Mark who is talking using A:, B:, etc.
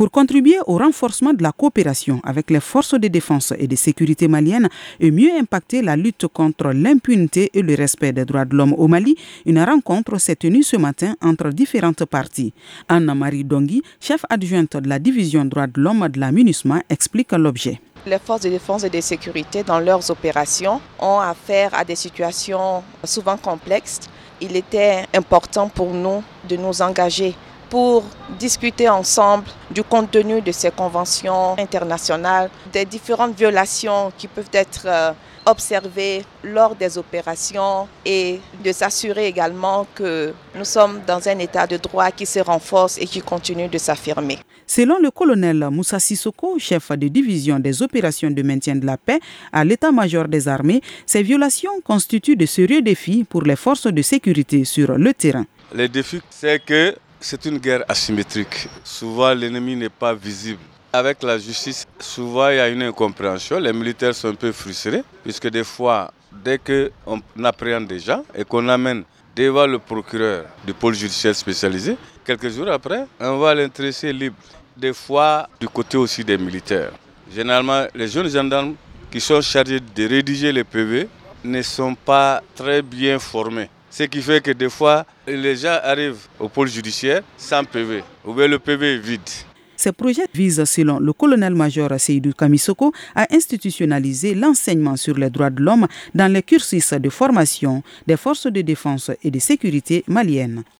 A: pour contribuer au renforcement de la coopération avec les forces de défense et de sécurité maliennes et mieux impacter la lutte contre l'impunité et le respect des droits de l'homme au Mali, une rencontre s'est tenue ce matin entre différentes parties. Anna-Marie Dongui, chef adjointe de la division droits de l'homme de la MINUSMA, explique l'objet.
B: Les forces de défense et de sécurité, dans leurs opérations, ont affaire à des situations souvent complexes. Il était important pour nous de nous engager pour discuter ensemble du contenu de ces conventions internationales, des différentes violations qui peuvent être euh, observées lors des opérations et de s'assurer également que nous sommes dans un état de droit qui se renforce et qui continue de s'affirmer.
A: Selon le colonel Moussa Sissoko, chef de division des opérations de maintien de la paix à l'état-major des armées, ces violations constituent de sérieux défis pour les forces de sécurité sur le terrain.
C: Le défi, c'est que c'est une guerre asymétrique. Souvent, l'ennemi n'est pas visible. Avec la justice, souvent, il y a une incompréhension. Les militaires sont un peu frustrés, puisque des fois, dès qu'on appréhende des gens et qu'on amène devant le procureur du pôle judiciaire spécialisé, quelques jours après, on va l'intéresser libre. Des fois, du côté aussi des militaires. Généralement, les jeunes gendarmes qui sont chargés de rédiger les PV ne sont pas très bien formés. Ce qui fait que des fois, les gens arrivent au pôle judiciaire sans PV, ou bien le PV est vide.
A: Ces projets visent, selon le colonel-major Seydou Kamisoko, à institutionnaliser l'enseignement sur les droits de l'homme dans les cursus de formation des forces de défense et de sécurité maliennes.